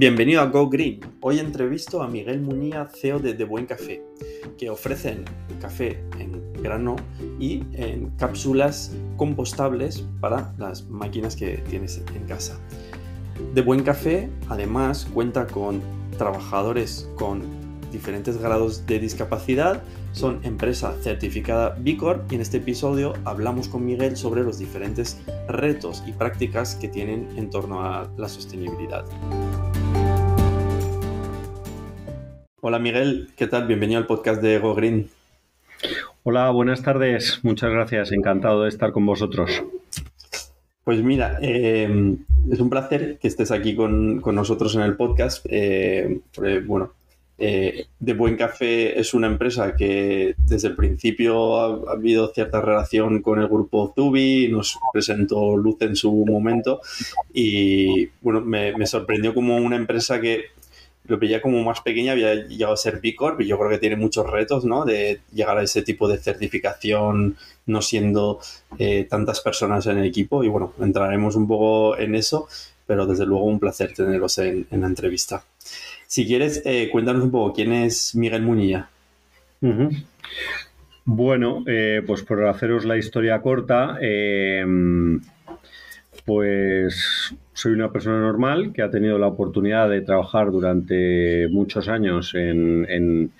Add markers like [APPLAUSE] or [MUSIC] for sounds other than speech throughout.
Bienvenido a Go Green. Hoy entrevisto a Miguel Muñía, CEO de The Buen Café, que ofrecen café en grano y en cápsulas compostables para las máquinas que tienes en casa. The Buen Café además cuenta con trabajadores con diferentes grados de discapacidad, son empresa certificada B Corp y en este episodio hablamos con Miguel sobre los diferentes retos y prácticas que tienen en torno a la sostenibilidad. Hola Miguel, ¿qué tal? Bienvenido al podcast de Go Green. Hola, buenas tardes. Muchas gracias. Encantado de estar con vosotros. Pues mira, eh, es un placer que estés aquí con, nosotros en el podcast. Eh, bueno, eh, De Buen Café es una empresa que desde el principio ha, habido cierta relación con el grupo Zubi, nos presentó Luz en su momento y bueno, me sorprendió como una empresa que lo veía como más pequeña, había llegado a ser B Corp y yo creo que tiene muchos retos, ¿no? De llegar a ese tipo de certificación no siendo eh, tantas personas en el equipo y bueno, entraremos un poco en eso, pero desde luego un placer tenerlos en, la entrevista. Si quieres, eh, cuéntanos un poco, ¿quién es Miguel Muñía? Bueno, eh, pues por haceros la historia corta, pues soy una persona normal que ha tenido la oportunidad de trabajar durante muchos años en,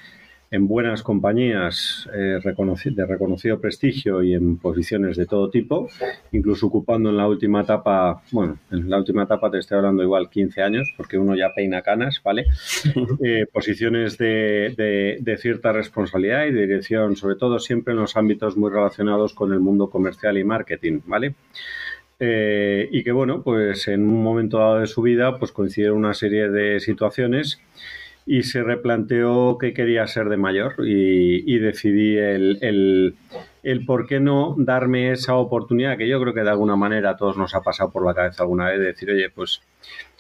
buenas compañías eh, de reconocido prestigio y en posiciones de todo tipo, incluso ocupando en la última etapa, bueno, en la última etapa te estoy hablando igual 15 años, porque uno ya peina canas, ¿vale? [LAUGHS] Eh, posiciones de, de cierta responsabilidad y de dirección, sobre todo siempre en los ámbitos muy relacionados con el mundo comercial y marketing, ¿vale? Eh, y que bueno, pues en un momento dado de su vida, pues coincidieron una serie de situaciones y se replanteó qué quería ser de mayor y, decidí el, el, por qué no darme esa oportunidad que yo creo que de alguna manera a todos nos ha pasado por la cabeza alguna vez de decir, oye, pues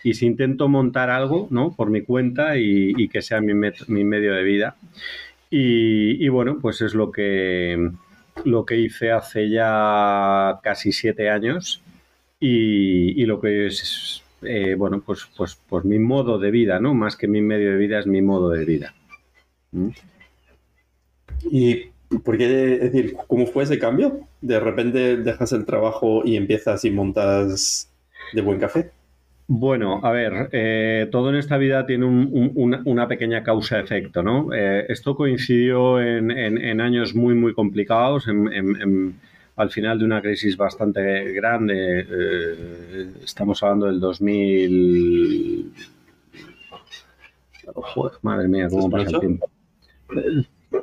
y si intento montar algo, ¿no? Por mi cuenta y, que sea mi, mi, medio de vida. Y, y, bueno, pues es lo que, lo que hice hace ya casi siete años y, lo que es, eh, bueno, pues, pues, pues mi modo de vida, ¿no? Más que mi medio de vida es mi modo de vida. ¿Mm? ¿Y por qué decir, cómo fue ese cambio? De repente dejas el trabajo y empiezas y montas de buen café. Bueno, a ver, eh, todo en esta vida tiene una, pequeña causa-efecto, ¿no? Eh, esto coincidió en, años muy, muy complicados, en, al final de una crisis bastante grande. Eh, estamos hablando del 2000. madre mía, cómo pasa el tiempo.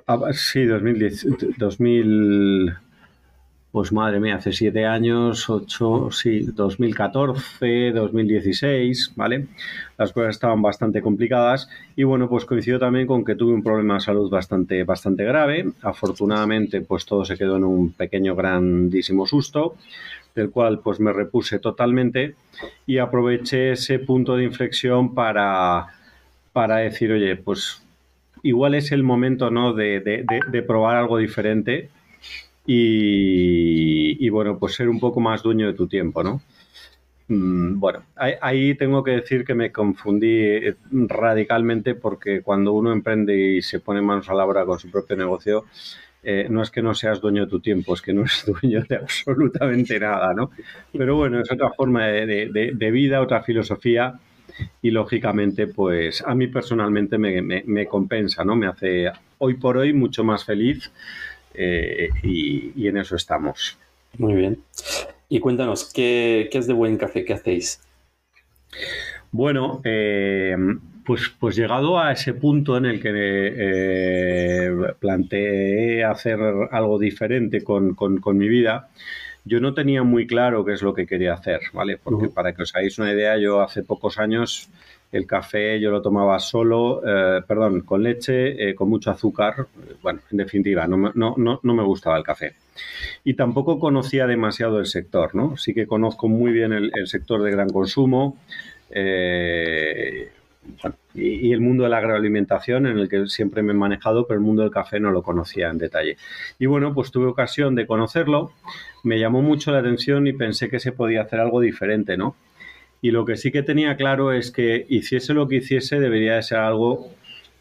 Ah, sí, 2010, 2000 pues madre mía, hace siete años, ocho, sí, 2014, 2016, ¿vale? Las cosas estaban bastante complicadas y bueno, pues coincidió también con que tuve un problema de salud bastante, bastante grave. Afortunadamente, pues todo se quedó en un pequeño, grandísimo susto, del cual pues me repuse totalmente y aproveché ese punto de inflexión para, para decir, oye, pues igual es el momento, ¿no? de, de, de probar algo diferente y, bueno, pues ser un poco más dueño de tu tiempo, ¿no? Mm, bueno, ahí, tengo que decir que me confundí eh, radicalmente porque cuando uno emprende y se pone manos a la obra con su propio negocio, eh, no es que no seas dueño de tu tiempo, es que no eres [LAUGHS] dueño de absolutamente nada, ¿no? Pero bueno, es otra forma de, vida, otra filosofía y lógicamente, pues a mí personalmente me, me compensa, ¿no? Me hace hoy por hoy mucho más feliz eh, y, en eso estamos. Muy bien. Y cuéntanos, ¿qué, es de buen café? ¿Qué hacéis? Bueno, eh, pues, pues llegado a ese punto en el que eh, planteé hacer algo diferente con, mi vida, yo no tenía muy claro qué es lo que quería hacer, ¿vale? Porque para que os hagáis una idea, yo hace pocos años el café yo lo tomaba solo, eh, perdón, con leche, eh, con mucho azúcar. Bueno, en definitiva, no, me gustaba el café. Y tampoco conocía demasiado el sector, ¿no? Sí que conozco muy bien el, sector de gran consumo eh, y, el mundo de la agroalimentación en el que siempre me he manejado, pero el mundo del café no lo conocía en detalle. Y bueno, pues tuve ocasión de conocerlo, me llamó mucho la atención y pensé que se podía hacer algo diferente, ¿no? Y lo que sí que tenía claro es que hiciese lo que hiciese debería de ser algo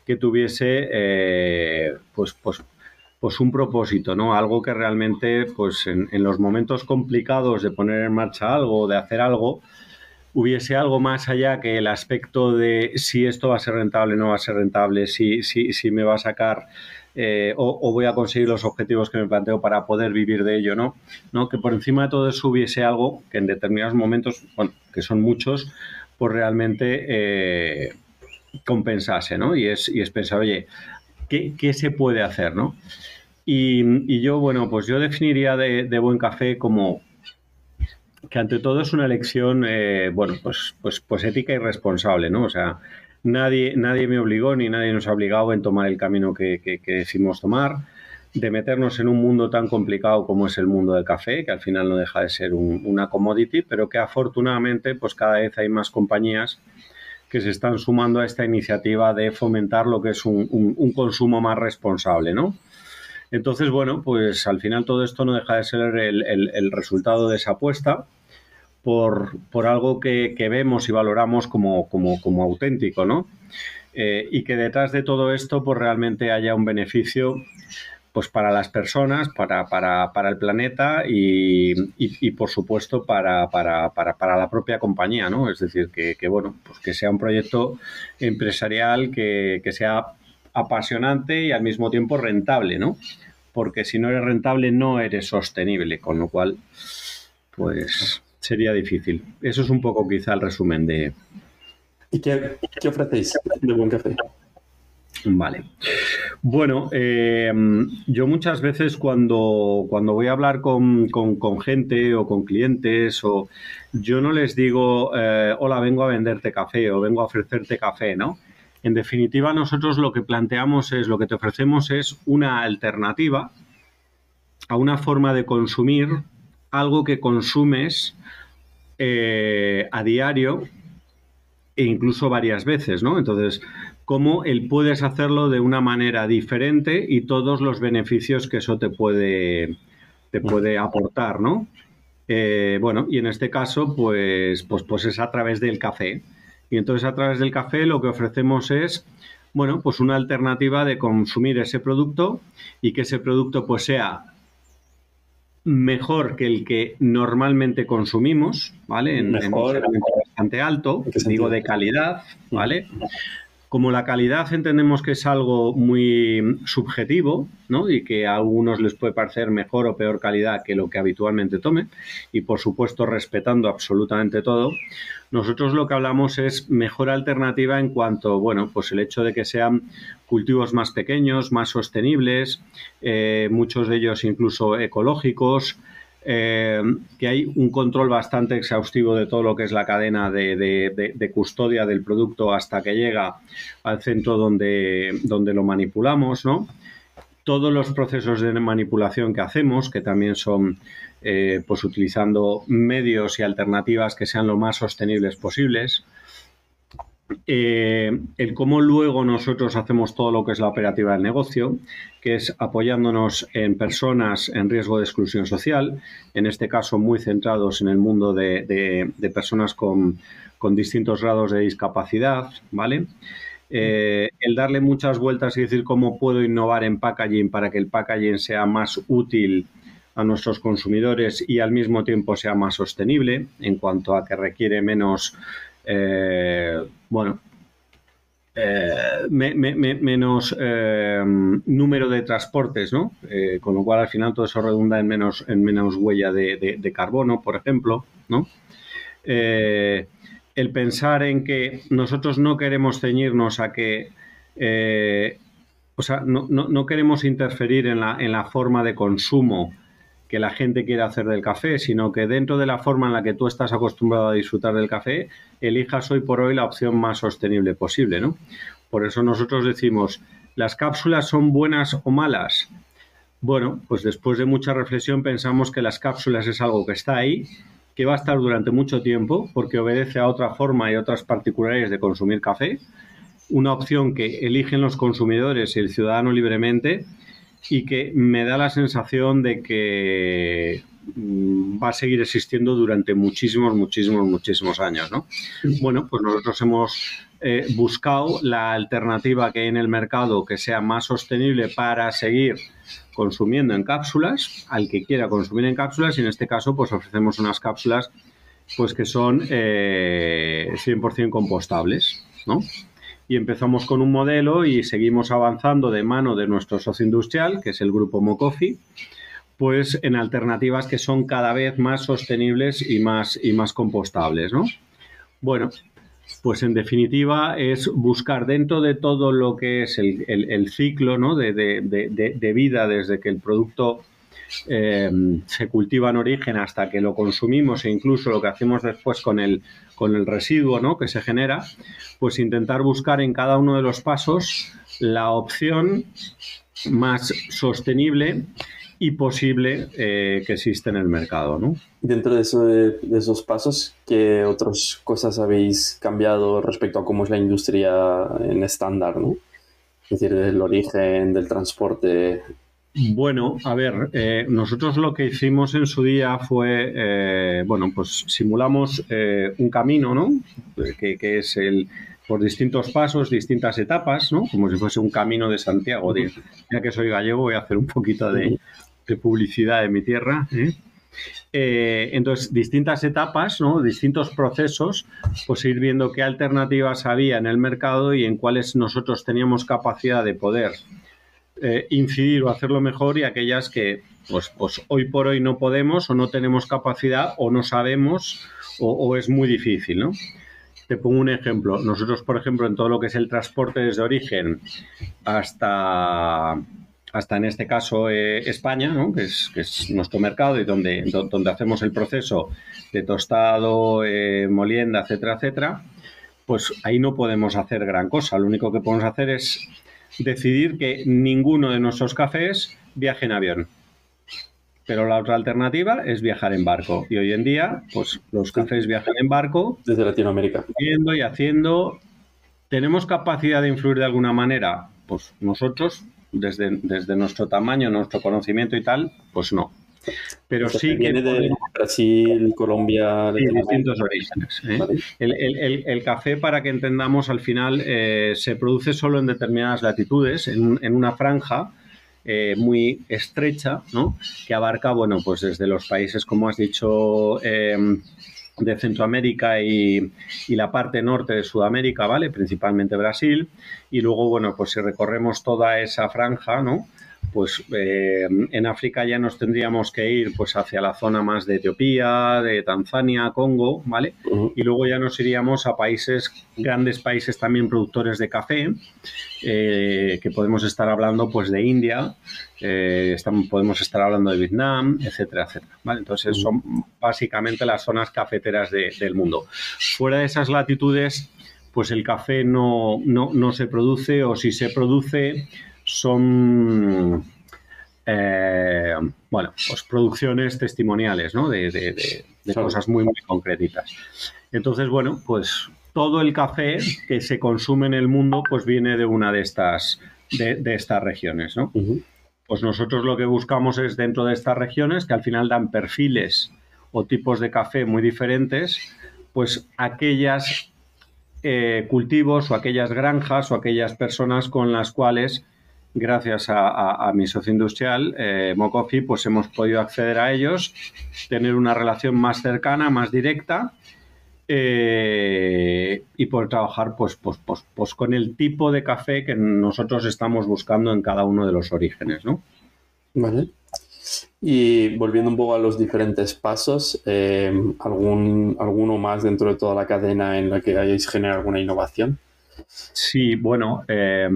que tuviese eh, pues, pues, pues un propósito, ¿no? Algo que realmente, pues en, los momentos complicados de poner en marcha algo, de hacer algo, hubiese algo más allá que el aspecto de si esto va a ser rentable, no va a ser rentable, si, si, si me va a sacar eh, o, voy a conseguir los objetivos que me planteo para poder vivir de ello, ¿no? ¿no? Que por encima de todo eso hubiese algo que en determinados momentos, bueno, que son muchos, pues realmente eh, compensase, ¿no? Y es, y es pensar, oye, ¿qué, ¿qué, se puede hacer, ¿no? Y, yo, bueno, pues yo definiría de, buen café como que ante todo es una elección, eh, bueno, pues, pues, pues ética y responsable, ¿no? O sea, Nadie, nadie me obligó ni nadie nos ha obligado en tomar el camino que, que, decimos tomar, de meternos en un mundo tan complicado como es el mundo del café, que al final no deja de ser una commodity, pero que afortunadamente pues cada vez hay más compañías que se están sumando a esta iniciativa de fomentar lo que es un, consumo más responsable, ¿no? Entonces, bueno, pues al final todo esto no deja de ser el, el resultado de esa apuesta por, algo que, vemos y valoramos como, como, auténtico, ¿no? Eh, y que detrás de todo esto, pues realmente haya un beneficio pues para las personas, para, para, el planeta y, por supuesto para, para, la propia compañía, ¿no? Es decir, que, bueno, pues que sea un proyecto empresarial que, que, sea apasionante y al mismo tiempo rentable, ¿no? Porque si no eres rentable no eres sostenible, con lo cual, pues sería difícil. Eso es un poco quizá el resumen de... ¿Y qué, ofrecéis de buen café? Vale. Bueno, eh, yo muchas veces cuando, cuando voy a hablar con, gente o con clientes, o yo no les digo, eh, hola, vengo a venderte café o vengo a ofrecerte café, ¿no? En definitiva, nosotros lo que planteamos es, lo que te ofrecemos es una alternativa a una forma de consumir algo que consumes eh, a diario e incluso varias veces, ¿no? Entonces, cómo él puedes hacerlo de una manera diferente y todos los beneficios que eso te puede, te puede aportar, ¿no? Eh, bueno, y en este caso, pues, pues, pues es a través del café. Y entonces a través del café lo que ofrecemos es, bueno, pues una alternativa de consumir ese producto y que ese producto pues sea mejor que el que normalmente consumimos, ¿vale? En, mejor, en bastante alto, digo de calidad, ¿vale? Como la calidad entendemos que es algo muy subjetivo, ¿no? Y que a algunos les puede parecer mejor o peor calidad que lo que habitualmente tomen, y por supuesto respetando absolutamente todo, nosotros lo que hablamos es mejor alternativa en cuanto, bueno, pues el hecho de que sean cultivos más pequeños, más sostenibles, eh, muchos de ellos incluso ecológicos, eh, que hay un control bastante exhaustivo de todo lo que es la cadena de, custodia del producto hasta que llega al centro donde, donde lo manipulamos, ¿no? Todos los procesos de manipulación que hacemos, que también son eh, pues utilizando medios y alternativas que sean lo más sostenibles posibles. Eh, el cómo luego nosotros hacemos todo lo que es la operativa del negocio, que es apoyándonos en personas en riesgo de exclusión social, en este caso muy centrados en el mundo de, personas con, distintos grados de discapacidad, ¿vale? Eh, el darle muchas vueltas y decir cómo puedo innovar en packaging para que el packaging sea más útil a nuestros consumidores y al mismo tiempo sea más sostenible en cuanto a que requiere menos eh, bueno, eh, menos eh, número de transportes, ¿no? con lo cual al final todo eso redunda en menos, en menos huella de, carbono, por ejemplo, ¿no? el pensar en que nosotros no queremos ceñirnos a que o sea, no, no, queremos interferir en la, en la forma de consumo que la gente quiere hacer del café, sino que dentro de la forma en la que tú estás acostumbrado a disfrutar del café, elijas hoy por hoy la opción más sostenible posible, ¿no? Por eso nosotros decimos, ¿las cápsulas son buenas o malas? Bueno, pues después de mucha reflexión pensamos que las cápsulas es algo que está ahí, que va a estar durante mucho tiempo, porque obedece a otra forma y otras particularidades de consumir café, una opción que eligen los consumidores y el ciudadano libremente, y que me da la sensación de que, mm, va a seguir existiendo durante muchísimos, muchísimos, muchísimos años, ¿no? Bueno, pues nosotros hemos eh, buscado la alternativa que hay en el mercado que sea más sostenible para seguir consumiendo en cápsulas, al que quiera consumir en cápsulas, y en este caso, pues ofrecemos unas cápsulas pues que son 100% eh, compostables, ¿no? Y empezamos con un modelo y seguimos avanzando de mano de nuestro socio industrial, que es el grupo Mocofi, pues en alternativas que son cada vez más sostenibles y más, y más compostables, ¿no? Bueno, pues en definitiva es buscar dentro de todo lo que es el, ciclo ¿no? de, vida desde que el producto eh, se cultiva en origen hasta que lo consumimos e incluso lo que hacemos después con el, con el residuo ¿no? que se genera, pues intentar buscar en cada uno de los pasos la opción más sostenible y posible eh, que existe en el mercado. ¿no? Dentro de, esos pasos, ¿qué otras cosas habéis cambiado respecto a cómo es la industria en estándar? ¿no? Es decir, del origen, del transporte. Bueno, a ver, eh, nosotros lo que hicimos en su día fue, eh, bueno, pues simulamos un camino, ¿no? Que, que, es el, por distintos pasos, distintas etapas, ¿no? Como si fuese un camino de Santiago. ya que soy gallego, voy a hacer un poquito de, de publicidad de mi tierra. ¿eh? Eh, entonces, distintas etapas, ¿no? distintos procesos, pues ir viendo qué alternativas había en el mercado y en cuáles nosotros teníamos capacidad de poder eh, incidir o hacerlo mejor y aquellas que pues, pues hoy por hoy no podemos o no tenemos capacidad o no sabemos o, es muy difícil. ¿no? Te pongo un ejemplo. Nosotros, por ejemplo, en todo lo que es el transporte desde origen hasta hasta en este caso eh, España, que, es, nuestro mercado y donde, donde hacemos el proceso de tostado, eh, molienda, etcétera, etcétera, pues ahí no podemos hacer gran cosa. Lo único que podemos hacer es decidir que ninguno de nuestros cafés viaje en avión. Pero la otra alternativa es viajar en barco. Y hoy en día, pues los cafés viajan en barco. Desde Latinoamérica. Viendo y haciendo. ¿Tenemos capacidad de influir de alguna manera? Pues nosotros desde, desde nuestro tamaño, nuestro conocimiento y tal, pues no. Pero sí viene que de Brasil, Colombia, de distintos orígenes. ¿eh? El, café, para que entendamos, al final eh, se produce solo en determinadas latitudes, en, en una franja eh, muy estrecha, ¿no? Que abarca, bueno, pues desde los países, como has dicho, de Centroamérica y, la parte norte de Sudamérica, ¿vale? Principalmente Brasil. Y luego, bueno, pues si recorremos toda esa franja, ¿no? Pues eh, en África ya nos tendríamos que ir pues hacia la zona más de Etiopía, de Tanzania, Congo, ¿vale? Y luego ya nos iríamos a países, grandes países también productores de café, eh, que podemos estar hablando pues de India, eh, estamos, podemos estar hablando de Vietnam, etcétera, etcétera. ¿vale? Entonces son básicamente las zonas cafeteras del mundo. Fuera de esas latitudes, pues el café no, no, se produce o si se produce son eh, bueno, pues producciones testimoniales, ¿no? De, de, cosas muy, muy concretitas. Entonces, bueno, pues todo el café que se consume en el mundo, pues viene de una de estas, de, estas regiones, ¿no? Pues nosotros lo que buscamos es dentro de estas regiones, que al final dan perfiles o tipos de café muy diferentes, pues aquellas eh, cultivos o aquellas granjas o aquellas personas con las cuales, gracias a, mi socio industrial, eh, Mocofi, pues hemos podido acceder a ellos, tener una relación más cercana, más directa eh, y poder trabajar pues, pues, pues, pues, con el tipo de café que nosotros estamos buscando en cada uno de los orígenes, ¿no? Vale. Y volviendo un poco a los diferentes pasos, eh, ¿algún, ¿alguno más dentro de toda la cadena en la que hayáis generado alguna innovación? Sí, bueno, eh,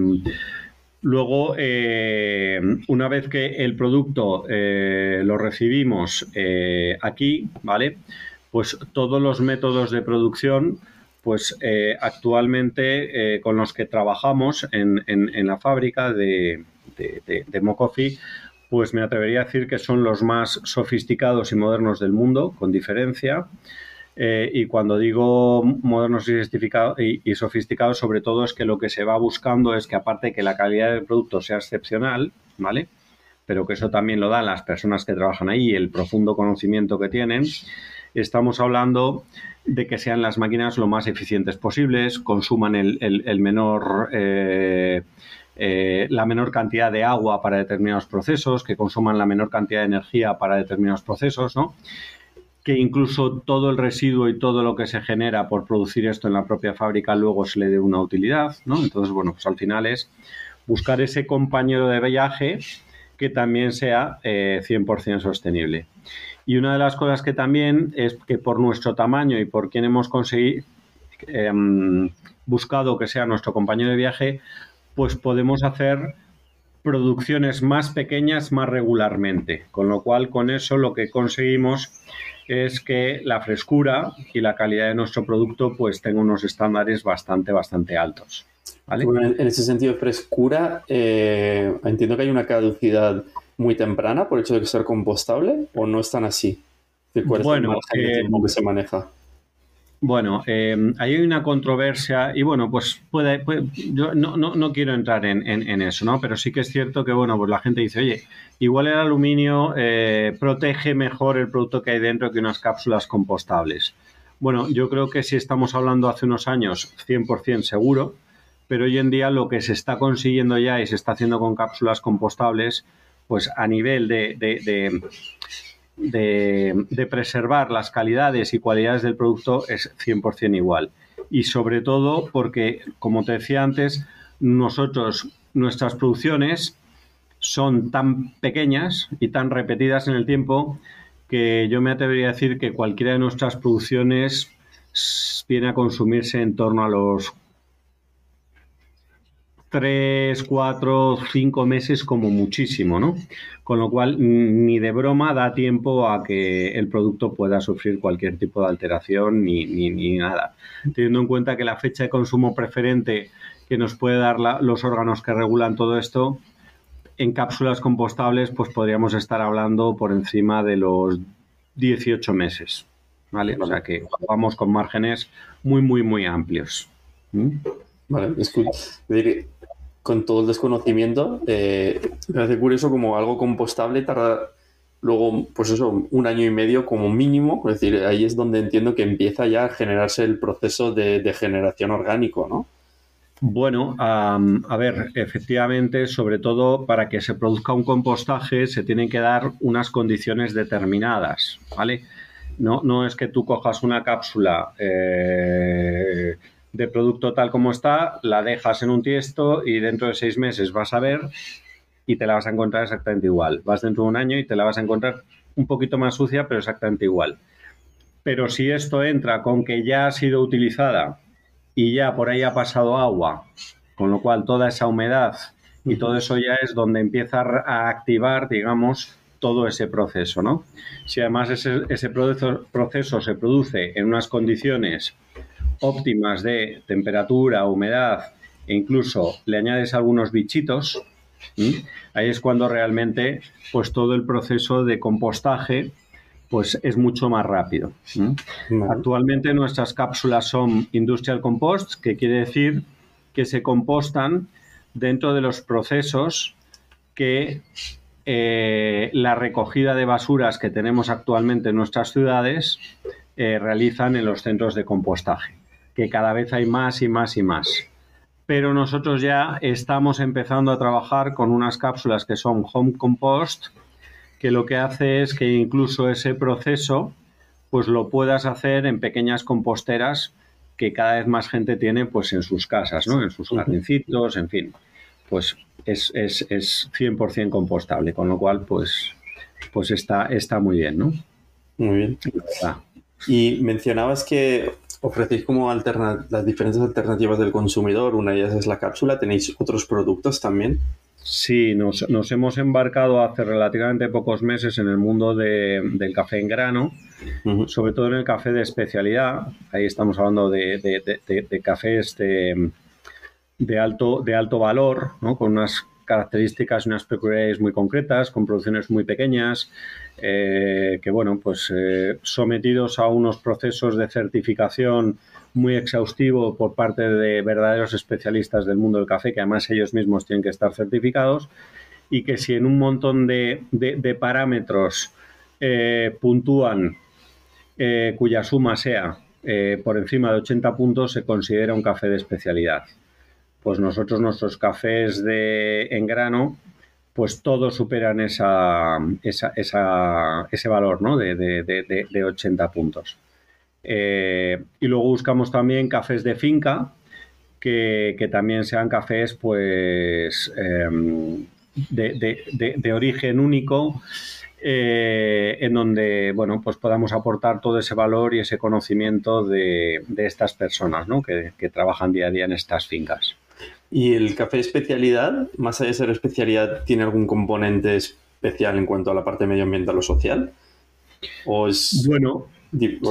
luego, una vez que el producto lo recibimos aquí, ¿vale? pues todos los métodos de producción, pues eh, actualmente eh, con los que trabajamos en, la fábrica de, de, Mocofi, pues me atrevería a decir que son los más sofisticados y modernos del mundo, con diferencia. Eh, y cuando digo modernos y, y, sofisticados, sobre todo es que lo que se va buscando es que aparte de que la calidad del producto sea excepcional, ¿vale? pero que eso también lo dan las personas que trabajan ahí, el profundo conocimiento que tienen, estamos hablando de que sean las máquinas lo más eficientes posibles, consuman el, menor... Eh, eh, la menor cantidad de agua para determinados procesos, que consuman la menor cantidad de energía para determinados procesos, ¿no? Que incluso todo el residuo y todo lo que se genera por producir esto en la propia fábrica luego se le dé una utilidad, ¿no? Entonces, bueno, pues al final es buscar ese compañero de viaje que también sea 100% eh, sostenible. Y una de las cosas que también es que por nuestro tamaño y por quien hemos conseguido em, buscado que sea nuestro compañero de viaje, pues podemos hacer producciones más pequeñas más regularmente. Con lo cual, con eso lo que conseguimos es que la frescura y la calidad de nuestro producto pues tenga unos estándares bastante, bastante altos. en ese sentido, frescura, eh, entiendo que hay una caducidad muy temprana por el hecho de ser compostable o no es tan así. bueno, eh, que se maneja? Bueno, eh, ahí hay una controversia y bueno, pues puede, yo no, no, no, quiero entrar en, en, eso, ¿no? Pero sí que es cierto que, bueno, pues la gente dice, oye, igual el aluminio eh, protege mejor el producto que hay dentro que unas cápsulas compostables. Bueno, yo creo que si estamos hablando hace unos años, 100% seguro, pero hoy en día lo que se está consiguiendo ya y se está haciendo con cápsulas compostables, pues a nivel de de, preservar las calidades y cualidades del producto es 100% igual. Y sobre todo porque, como te decía antes, nosotros, nuestras producciones son tan pequeñas y tan repetidas en el tiempo que yo me atrevería a decir que cualquiera de nuestras producciones viene a consumirse en torno a los tres, cuatro, cinco meses como muchísimo, ¿no? Con lo cual, ni de broma da tiempo a que el producto pueda sufrir cualquier tipo de alteración ni, ni, nada. Teniendo en cuenta que la fecha de consumo preferente que nos puede dar los órganos que regulan todo esto, en cápsulas compostables, pues podríamos estar hablando por encima de los 18 meses, ¿vale? O sea que vamos con márgenes muy, muy, muy amplios. ¿Mm? Vale, es con todo el desconocimiento, eh, me hace curioso como algo compostable tarda luego, pues eso, un año y medio como mínimo. Es decir, ahí es donde entiendo que empieza ya a generarse el proceso de, generación orgánico, ¿no? Bueno, a ver, efectivamente, sobre todo para que se produzca un compostaje se tienen que dar unas condiciones determinadas, ¿vale? No, no es que tú cojas una cápsula eh, de producto tal como está, la dejas en un tiesto y dentro de seis meses vas a ver y te la vas a encontrar exactamente igual. Vas dentro de un año y te la vas a encontrar un poquito más sucia, pero exactamente igual. Pero si esto entra con que ya ha sido utilizada y ya por ahí ha pasado agua, con lo cual toda esa humedad y todo eso ya es donde empieza a activar, digamos, todo ese proceso, ¿no? Si además ese, ese proceso, proceso se produce en unas condiciones óptimas de temperatura, humedad e incluso le añades algunos bichitos, ahí es cuando realmente pues todo el proceso de compostaje pues es mucho más rápido. Actualmente nuestras cápsulas son industrial compost, que quiere decir que se compostan dentro de los procesos que eh, la recogida de basuras que tenemos actualmente en nuestras ciudades eh, realizan en los centros de compostaje que cada vez hay más y más y más. Pero nosotros ya estamos empezando a trabajar con unas cápsulas que son home compost, que lo que hace es que incluso ese proceso pues lo puedas hacer en pequeñas composteras que cada vez más gente tiene pues en sus casas, ¿no? En sus jardincitos, en fin. Pues es, es, es 100% compostable, con lo cual pues, pues está, está muy bien, ¿no? Muy bien. Y mencionabas que ofrecéis como las diferentes alternativas del consumidor. Una de ellas es la cápsula. ¿Tenéis otros productos también? Sí, nos, hemos embarcado hace relativamente pocos meses en el mundo del café en grano, sobre todo en el café de especialidad. Ahí estamos hablando de, de, cafés de, alto, de alto valor, ¿no? con unas características y unas peculiaridades muy concretas, con producciones muy pequeñas, eh, que bueno, pues eh, sometidos a unos procesos de certificación muy exhaustivo por parte de verdaderos especialistas del mundo del café, que además ellos mismos tienen que estar certificados. y que si en un montón de, parámetros eh, puntúan cuya suma sea por encima de 80 puntos, se considera un café de especialidad. Pues nosotros, nuestros cafés de, en grano, pues todos superan esa, ese valor ¿no? de, de 80 puntos. y luego buscamos también cafés de finca, que, también sean cafés pues em, de, origen único eh, en donde bueno pues podamos aportar todo ese valor y ese conocimiento de, estas personas que, trabajan día a día en estas fincas. ¿Y el café especialidad, más allá de ser especialidad, tiene algún componente especial en cuanto a la parte medioambiental o social? ¿O es, bueno,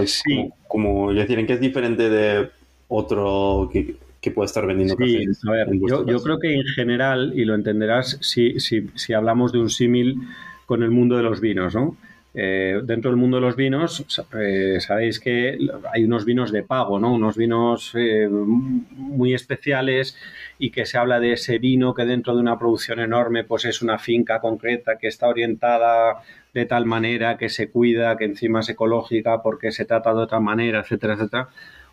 sí. como, como decir, en qué es diferente de otro que puede estar vendiendo café. A ver, yo, creo que en general, y lo entenderás si, si, si hablamos de un símil con el mundo de los vinos, ¿no? Eh, dentro del mundo de los vinos, eh, sabéis que hay unos vinos de pago, ¿no? Unos vinos eh, muy especiales y que se habla de ese vino que dentro de una producción enorme, pues es una finca concreta que está orientada de tal manera que se cuida, que encima es ecológica porque se trata de otra manera, etcétera, etcétera.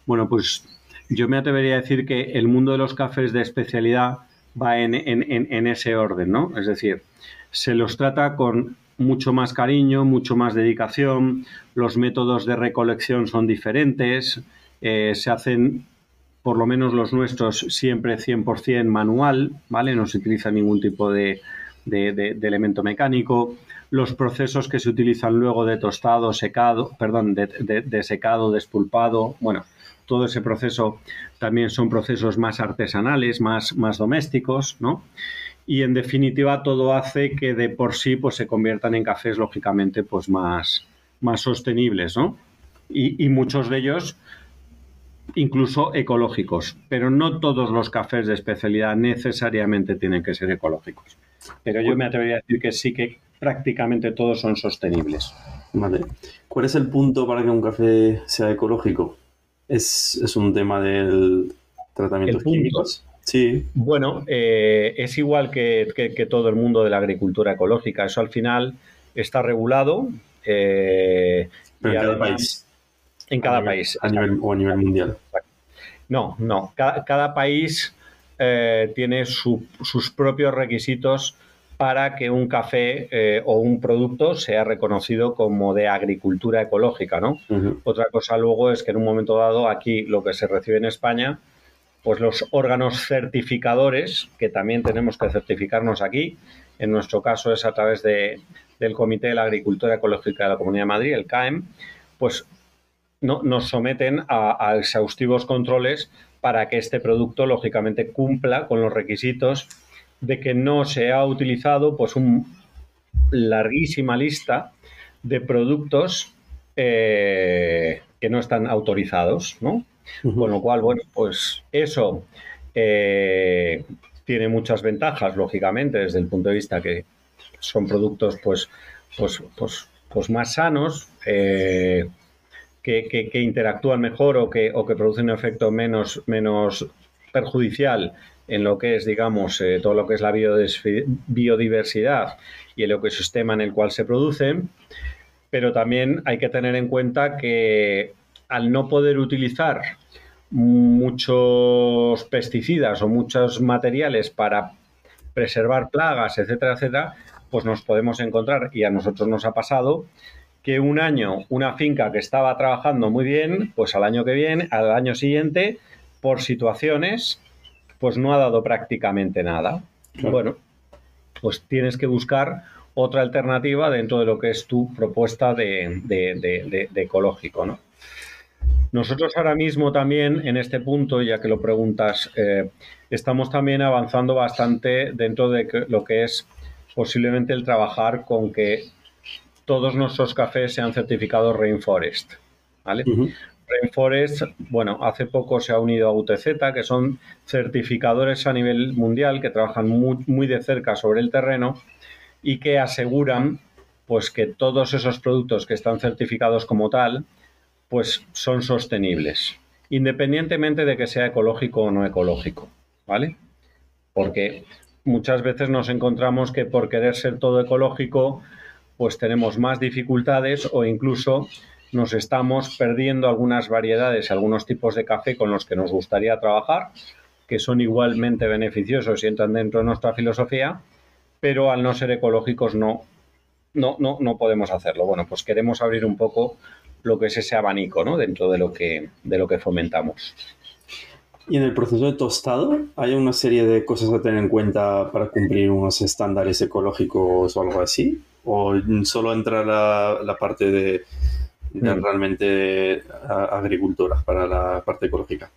Bueno, pues yo me atrevería a decir que el mundo de los cafés de especialidad va en, ese orden, ¿no? Es decir, se los trata con mucho más cariño, mucho más dedicación, los métodos de recolección son diferentes, eh, se hacen, por lo menos los nuestros, siempre 100% manual, ¿vale? No se utiliza ningún tipo de, elemento mecánico. Los procesos que se utilizan luego de tostado, secado, perdón, de, de secado, despulpado, bueno, todo ese proceso también son procesos más artesanales, más, más domésticos, ¿no? Y en definitiva todo hace que de por sí pues, se conviertan en cafés lógicamente pues, más, más sostenibles, ¿no? Y, muchos de ellos incluso ecológicos, pero no todos los cafés de especialidad necesariamente tienen que ser ecológicos. Pero yo me atrevería a decir que sí que prácticamente todos son sostenibles. Vale. ¿Cuál es el punto para que un café sea ecológico? es, un tema del tratamiento químicos. Sí. Bueno, eh, es igual que, todo el mundo de la agricultura ecológica. Eso al final está regulado. Eh, Pero en cada país. En cada país. A nivel, o a nivel mundial. No, no. Cada, país eh, tiene sus propios requisitos para que un café eh, o un producto sea reconocido como de agricultura ecológica, ¿no? Otra cosa luego es que en un momento dado aquí lo que se recibe en España, pues los órganos certificadores, que también tenemos que certificarnos aquí, en nuestro caso es a través de, del Comité de la Agricultura Ecológica de la Comunidad de Madrid, el CAEM, pues no, nos someten a, exhaustivos controles para que este producto, lógicamente, cumpla con los requisitos de que no se ha utilizado pues una larguísima lista de productos eh, que no están autorizados, ¿no? Con lo cual, bueno, pues eso eh, tiene muchas ventajas, lógicamente, desde el punto de vista que son productos pues, pues, pues, pues más sanos, eh, que, interactúan mejor o que, o que producen un efecto menos, menos perjudicial en lo que es, digamos, eh, todo lo que es la biodiversidad y el ecosistema en el cual se producen, pero también hay que tener en cuenta que al no poder utilizar muchos pesticidas o muchos materiales para preservar plagas, etcétera, etcétera, pues nos podemos encontrar, y a nosotros nos ha pasado, que un año una finca que estaba trabajando muy bien, pues al año que viene, al año siguiente, por situaciones pues no ha dado prácticamente nada. Bueno, pues tienes que buscar otra alternativa dentro de lo que es tu propuesta de, ecológico, ¿no? Nosotros ahora mismo también en este punto, ya que lo preguntas, eh, estamos también avanzando bastante dentro de lo que es posiblemente el trabajar con que todos nuestros cafés sean certificados Rainforest, ¿vale? Rainforest, bueno, hace poco se ha unido a UTZ, que son certificadores a nivel mundial que trabajan muy, de cerca sobre el terreno y que aseguran pues que todos esos productos que están certificados como tal, pues son sostenibles, independientemente de que sea ecológico o no ecológico, ¿vale? Porque muchas veces nos encontramos que por querer ser todo ecológico, pues tenemos más dificultades o incluso nos estamos perdiendo algunas variedades, algunos tipos de café con los que nos gustaría trabajar, que son igualmente beneficiosos y entran dentro de nuestra filosofía, pero al no ser ecológicos no, no, no, no podemos hacerlo. Bueno, pues queremos abrir un poco lo que es ese abanico ¿no? dentro de lo que, de lo que fomentamos. Y en el proceso de tostado, ¿hay una serie de cosas a tener en cuenta para cumplir unos estándares ecológicos o algo así? ¿O solo entra la, parte de, mm. realmente agricultura para la parte ecológica?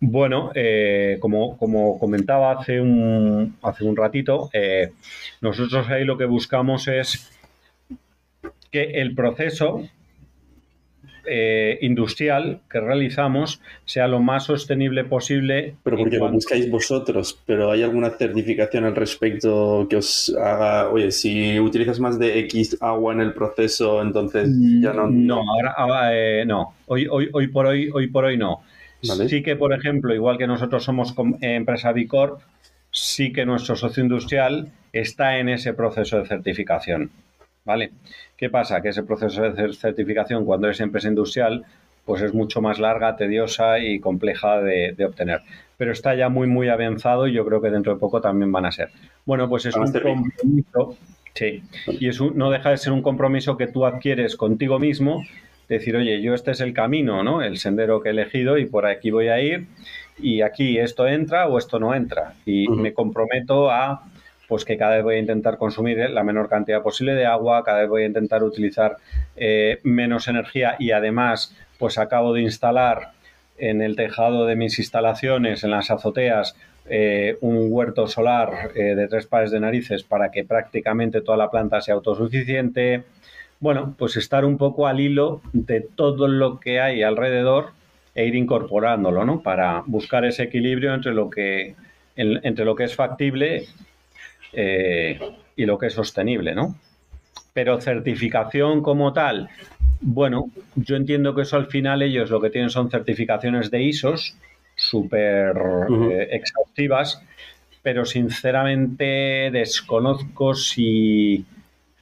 Bueno, eh, como, como, comentaba hace un, hace un ratito, eh, nosotros ahí lo que buscamos es que el proceso eh, industrial que realizamos sea lo más sostenible posible. Pero porque lo buscáis vosotros, pero ¿hay alguna certificación al respecto que os haga, oye, si utilizas más de X agua en el proceso, entonces ya no... No, ahora, eh, no, hoy, hoy, hoy por hoy, hoy por hoy no. Sí que, por ejemplo, igual que nosotros somos empresa Bicorp, sí que nuestro socio industrial está en ese proceso de certificación. ¿Vale? ¿Qué pasa? Que ese proceso de certificación cuando es empresa industrial pues es mucho más larga, tediosa y compleja de, obtener. Pero está ya muy, muy avanzado y yo creo que dentro de poco también van a ser. Bueno, pues es un compromiso, sí, y es no deja de ser un compromiso que tú adquieres contigo mismo, decir, oye, yo este es el camino, ¿no? El sendero que he elegido y por aquí voy a ir y aquí esto entra o esto no entra. Y me comprometo a pues que cada vez voy a intentar consumir eh, la menor cantidad posible de agua, cada vez voy a intentar utilizar eh, menos energía y además pues acabo de instalar en el tejado de mis instalaciones, en las azoteas, eh, un huerto solar de tres pares de narices para que prácticamente toda la planta sea autosuficiente. Bueno, pues estar un poco al hilo de todo lo que hay alrededor e ir incorporándolo, ¿no? Para buscar ese equilibrio entre lo que, entre lo que es factible eh, y lo que es sostenible, ¿no? Pero certificación como tal, bueno, yo entiendo que eso al final ellos lo que tienen son certificaciones de ISOs súper eh, exhaustivas, pero sinceramente desconozco si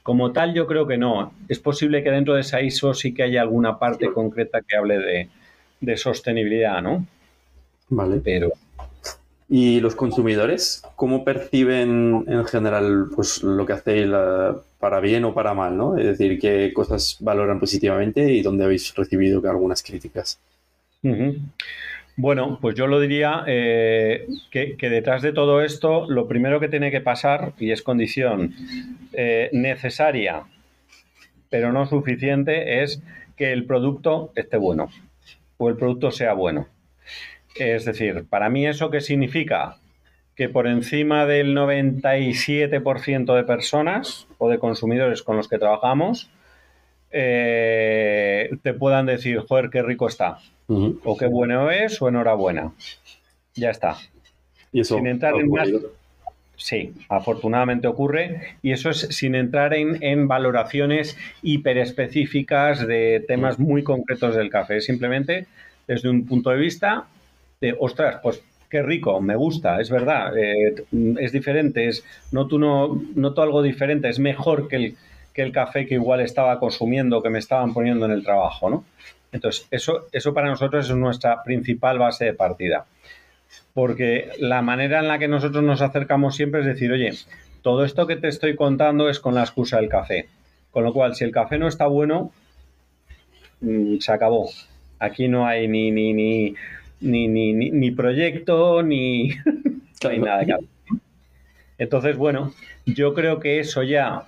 como tal yo creo que no. Es posible que dentro de esa ISO sí que haya alguna parte concreta que hable de, de sostenibilidad, ¿no? Vale. Pero, ¿Y los consumidores cómo perciben en general pues, lo que hacéis para bien o para mal? ¿no? Es decir, qué cosas valoran positivamente y dónde habéis recibido algunas críticas. Bueno, pues yo lo diría eh, que, detrás de todo esto lo primero que tiene que pasar, y es condición eh, necesaria, pero no suficiente, es que el producto esté bueno o el producto sea bueno. Es decir, para mí eso qué significa? Que por encima del 97% de personas o de consumidores con los que trabajamos eh, te puedan decir, joder, qué rico está, o qué bueno es, o enhorabuena. Ya está. ¿Y eso sin entrar en más... Sí, afortunadamente ocurre y eso es sin entrar en, en valoraciones hiperespecíficas de temas muy concretos del café. Simplemente desde un punto de vista ostras, pues qué rico, me gusta, es verdad, eh, es diferente, es, noto, no noto algo diferente, es mejor que el, que el café que igual estaba consumiendo, que me estaban poniendo en el trabajo, ¿no? Entonces, eso, eso para nosotros es nuestra principal base de partida. Porque la manera en la que nosotros nos acercamos siempre es decir, oye, todo esto que te estoy contando es con la excusa del café. Con lo cual, si el café no está bueno, mm, se acabó. Aquí no hay ni, ni, ni, ni, ni, ni, proyecto, ni, [LAUGHS] nada. Entonces, bueno, yo creo que eso ya,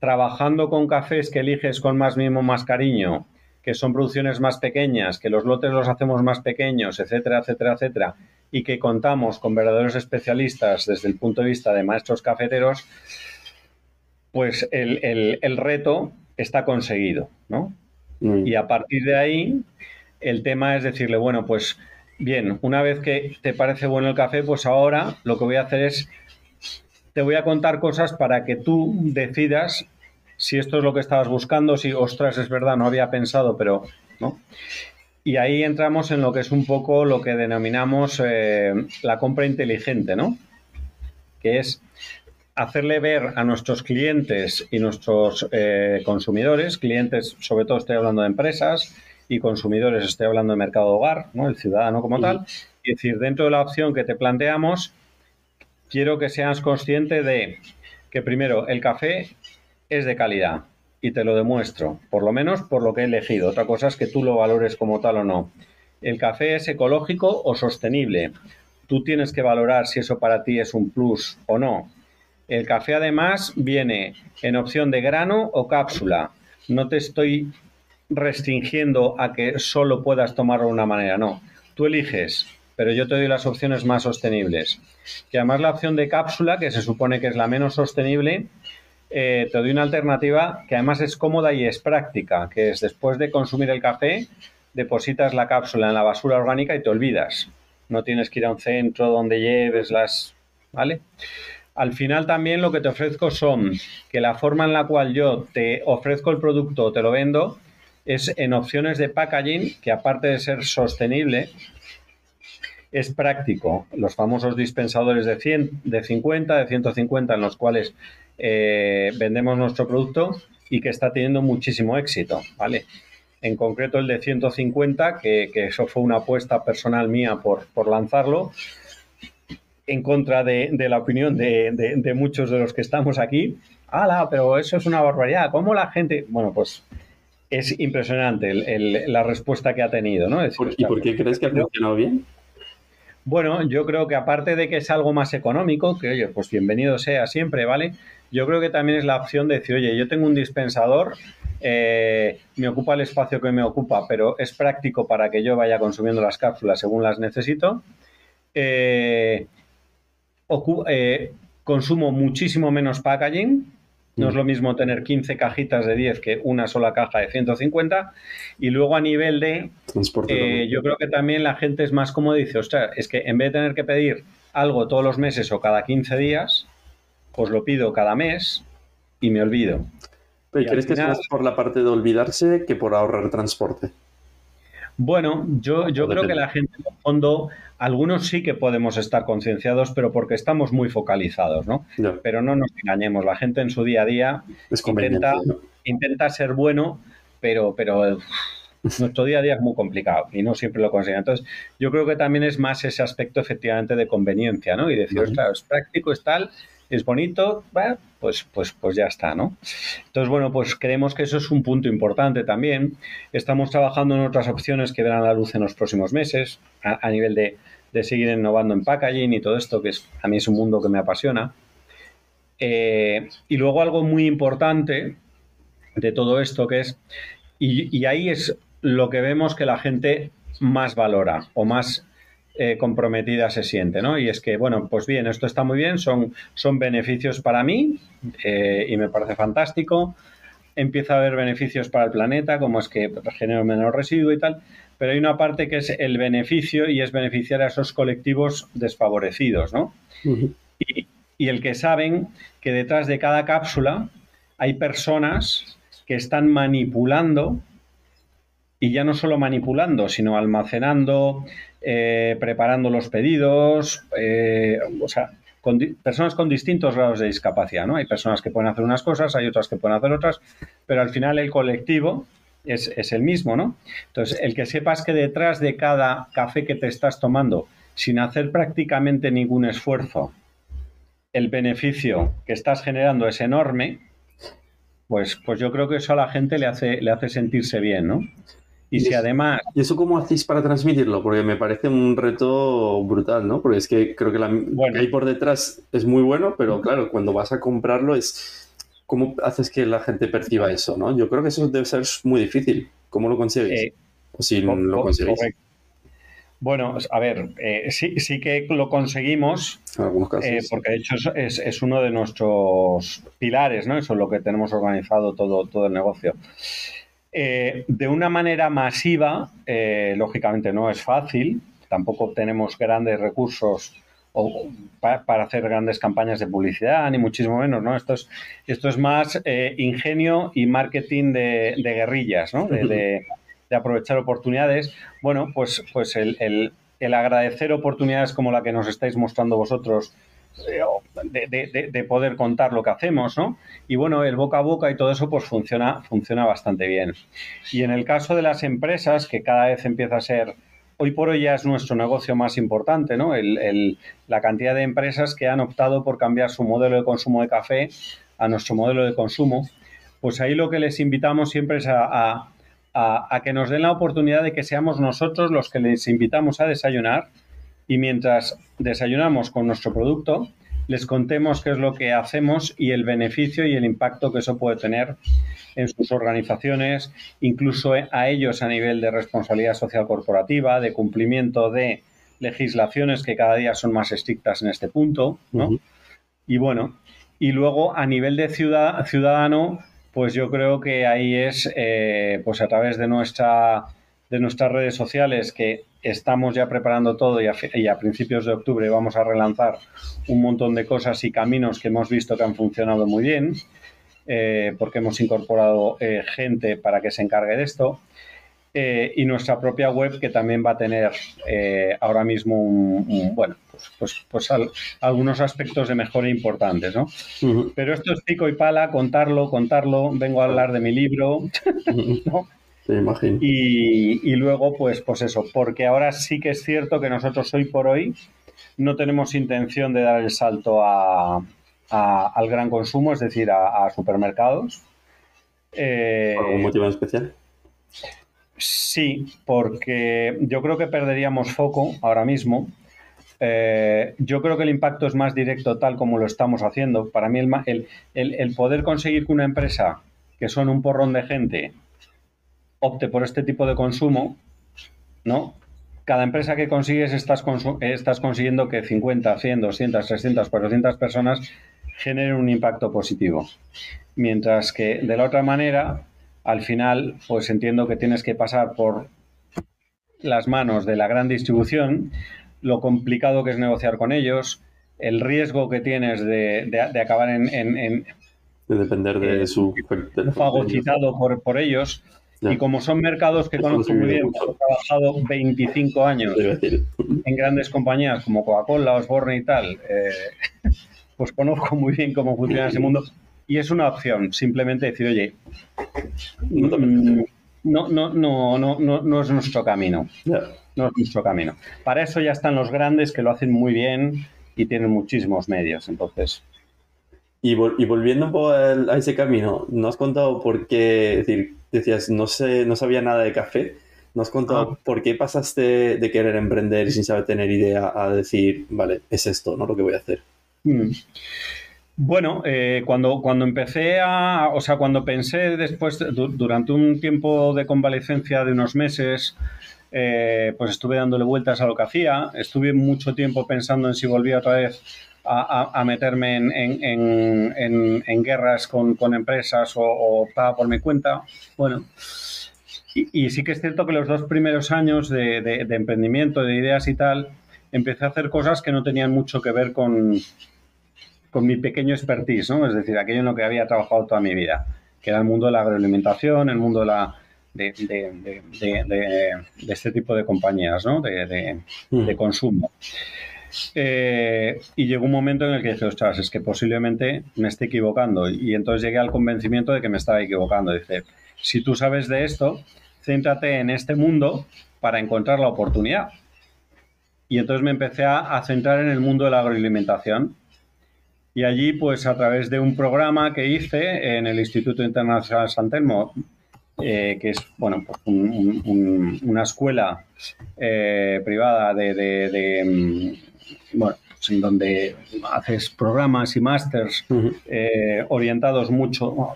trabajando con cafés que eliges con más mimo, más cariño, que son producciones más pequeñas, que los lotes los hacemos más pequeños, etcétera, etcétera, etcétera, y que contamos con verdaderos especialistas desde el punto de vista de maestros cafeteros, pues el, el reto está conseguido, ¿no? Mm. Y a partir de ahí, el tema es decirle, bueno, pues Bien, una vez que te parece bueno el café, pues ahora lo que voy a hacer es, te voy a contar cosas para que tú decidas si esto es lo que estabas buscando, si, ostras, es verdad, no había pensado, pero, ¿no? Y ahí entramos en lo que es un poco lo que denominamos eh, la compra inteligente, ¿no? que es hacerle ver a nuestros clientes y nuestros eh, consumidores, clientes, sobre todo estoy hablando de empresas, y consumidores, estoy hablando de mercado hogar, ¿no? el ciudadano como tal, y decir, dentro de la opción que te planteamos, quiero que seas consciente de que primero el café es de calidad y te lo demuestro, por lo menos por lo que he elegido. Otra cosa es que tú lo valores como tal o no. El café es ecológico o sostenible. Tú tienes que valorar si eso para ti es un plus o no. El café además viene en opción de grano o cápsula. No te estoy restringiendo a que solo puedas tomarlo de una manera, no. Tú eliges, pero yo te doy las opciones más sostenibles. Y además la opción de cápsula, que se supone que es la menos sostenible, eh, te doy una alternativa que además es cómoda y es práctica, que es después de consumir el café, depositas la cápsula en la basura orgánica y te olvidas. No tienes que ir a un centro donde lleves las... ¿Vale? Al final también lo que te ofrezco son que la forma en la cual yo te ofrezco el producto o te lo vendo es en opciones de packaging que aparte de ser sostenible, es práctico. Los famosos dispensadores de, 100, de 50, de 150 en los cuales eh, vendemos nuestro producto y que está teniendo muchísimo éxito, ¿vale? En concreto el de 150, que, eso fue una apuesta personal mía por, por lanzarlo, en contra de, la opinión de, muchos de los que estamos aquí. ¡Hala! Pero eso es una barbaridad. ¿Cómo la gente...? Bueno, pues es impresionante la respuesta que ha tenido, ¿no? ¿Y por qué crees que ha funcionado bien? Bueno, yo creo que aparte de que es algo más económico, que oye, pues bienvenido sea siempre, ¿vale? Yo creo que también es la opción de decir, oye, yo tengo un dispensador, eh, me ocupa el espacio que me ocupa, pero es práctico para que yo vaya consumiendo las cápsulas según las necesito. Eh, eh, consumo muchísimo menos packaging, no es lo mismo tener 15 cajitas de 10 que una sola caja de 150. Y luego a nivel de... Transporte yo creo que también la gente es más como dice, ostras, es que en vez de tener que pedir algo todos los meses o cada 15 días, pues lo pido cada mes y me olvido. ¿Pero crees que es más por la parte de olvidarse que por ahorrar transporte? Bueno, yo, yo creo que la gente, en el fondo, algunos sí que podemos estar concienciados, pero porque estamos muy focalizados, ¿no? Pero no nos engañemos, la gente en su día a día intenta, intenta ser bueno, pero, pero nuestro día a día es muy complicado y no siempre lo consigue. Entonces, yo creo que también es más ese aspecto efectivamente de conveniencia, ¿no? Y decir, claro, es práctico, es tal, es bonito, pues, pues, pues ya está, ¿no? Entonces, bueno, pues creemos que eso es un punto importante también. Estamos trabajando en otras opciones que verán la luz en los próximos meses, a, nivel de, seguir innovando en packaging y todo esto, que es, a mí es un mundo que me apasiona. Eh, y luego algo muy importante de todo esto, que es, y, y ahí es lo que vemos que la gente más valora o más eh, comprometida se siente, ¿no? Y es que, bueno, pues bien, esto está muy bien, son, son beneficios para mí eh, y me parece fantástico. Empieza a haber beneficios para el planeta, como es que genero menos residuo y tal, pero hay una parte que es el beneficio y es beneficiar a esos colectivos desfavorecidos, ¿no? y, y el que saben que detrás de cada cápsula hay personas que están manipulando y ya no solo manipulando, sino almacenando, eh, preparando los pedidos, eh, o sea, personas con distintos grados de discapacidad, ¿no? Hay personas que pueden hacer unas cosas, hay otras que pueden hacer otras, pero al final el colectivo es, es el mismo, ¿no? Entonces, el que sepas que detrás de cada café que te estás tomando, sin hacer prácticamente ningún esfuerzo, el beneficio que estás generando es enorme, pues, pues yo creo que eso a la gente le hace, le hace sentirse bien, ¿no? Y, si además... ¿Y eso cómo hacéis para transmitirlo? Porque me parece un reto brutal, ¿no? Porque es que creo que la que hay por detrás es muy bueno, pero claro, cuando vas a comprarlo es... ¿Cómo haces que la gente perciba eso, no? Yo creo que eso debe ser muy difícil. ¿Cómo lo consigues? Eh, o si lo conseguís. Bueno, a ver, eh, sí, sí que lo conseguimos, en algunos casos. Eh, porque de hecho es, es, uno de nuestros pilares, ¿no? Eso es lo que tenemos organizado todo, todo el negocio. Eh, de una manera masiva, eh, lógicamente no es fácil, tampoco tenemos grandes recursos para hacer grandes campañas de publicidad, ni muchísimo menos, ¿no? Esto es, esto es más eh, ingenio y marketing de, guerrillas, ¿no? De, aprovechar oportunidades. Bueno, pues, pues el, agradecer oportunidades como la que nos estáis mostrando vosotros de, poder contar lo que hacemos, ¿no? Y bueno, el boca a boca y todo eso pues funciona, funciona bastante bien. Y en el caso de las empresas, que cada vez empieza a ser, hoy por hoy ya es nuestro negocio más importante, ¿no? la cantidad de empresas que han optado por cambiar su modelo de consumo de café a nuestro modelo de consumo, pues ahí lo que les invitamos siempre es a, a que nos den la oportunidad de que seamos nosotros los que les invitamos a desayunar y mientras desayunamos con nuestro producto, les contemos qué es lo que hacemos y el beneficio y el impacto que eso puede tener en sus organizaciones, incluso a ellos a nivel de responsabilidad social corporativa, de cumplimiento de legislaciones que cada día son más estrictas en este punto, ¿no? Y bueno, y luego a nivel de ciudadano, pues yo creo que ahí es, eh, pues a través de nuestra de nuestras redes sociales que estamos ya preparando todo y a, principios de octubre vamos a relanzar un montón de cosas y caminos que hemos visto que han funcionado muy bien, eh, porque hemos incorporado eh, gente para que se encargue de esto. Eh, y nuestra propia web que también va a tener ahora mismo un, bueno pues, pues, pues algunos aspectos de mejora importantes ¿no? pero esto es pico y pala contarlo contarlo vengo a hablar de mi libro [LAUGHS] ¿no? Y, luego, pues, pues eso, porque ahora sí que es cierto que nosotros hoy por hoy no tenemos intención de dar el salto a, al gran consumo, es decir, a, supermercados. Eh, ¿Por algún motivo en especial? Sí, porque yo creo que perderíamos foco ahora mismo. Eh, yo creo que el impacto es más directo tal como lo estamos haciendo. Para mí el, el, el poder conseguir que una empresa, que son un porrón de gente, opte por este tipo de consumo, ¿no? Cada empresa que consigues estás, estás consiguiendo que 50, 100, 200, 300, 400 personas generen un impacto positivo. Mientras que de la otra manera, al final, pues entiendo que tienes que pasar por las manos de la gran distribución, lo complicado que es negociar con ellos, el riesgo que tienes de, acabar en, de depender de su fagocitado por, por ellos y como son mercados que conozco muy bien, he trabajado 25 años en grandes compañías como Coca-Cola, Osborne y tal, eh, [LAUGHS] pues conozco muy bien cómo funciona ese mundo. Y es una opción, simplemente decir, oye, no, no, no, no, no, no es nuestro camino. No es nuestro camino. Para eso ya están los grandes que lo hacen muy bien y tienen muchísimos medios. Entonces, y, volviendo un poco a, ese camino, ¿no has contado por qué, decir, decías, no sé, no sabía nada de café, ¿no has contado ah. por qué pasaste de querer emprender y sin saber tener idea a decir, vale, es esto, ¿no? Lo que voy a hacer. Mm. Bueno, eh, cuando, cuando empecé a, o sea, cuando pensé después, durante un tiempo de convalecencia de unos meses, eh, pues estuve dándole vueltas a lo que hacía, estuve mucho tiempo pensando en si volvía otra vez a, meterme en, guerras con, empresas o, optaba por mi cuenta. Bueno, y, sí que es cierto que los dos primeros años de, emprendimiento, de ideas y tal, empecé a hacer cosas que no tenían mucho que ver con, con mi pequeño expertise, ¿no? Es decir, aquello en lo que había trabajado toda mi vida, que era el mundo de la agroalimentación, el mundo de la, de, este tipo de compañías, ¿no? De, mm. consumo. Eh, y llegó un momento en el que dije, ostras, es que posiblemente me esté equivocando. Y entonces llegué al convencimiento de que me estaba equivocando. Dice, si tú sabes de esto, céntrate en este mundo para encontrar la oportunidad. Y entonces me empecé a, centrar en el mundo de la agroalimentación. Y allí, pues a través de un programa que hice en el Instituto Internacional San Telmo, eh, que es bueno, pues una escuela eh, privada de, mm, bueno, pues, en donde haces programas y másters eh, orientados mucho,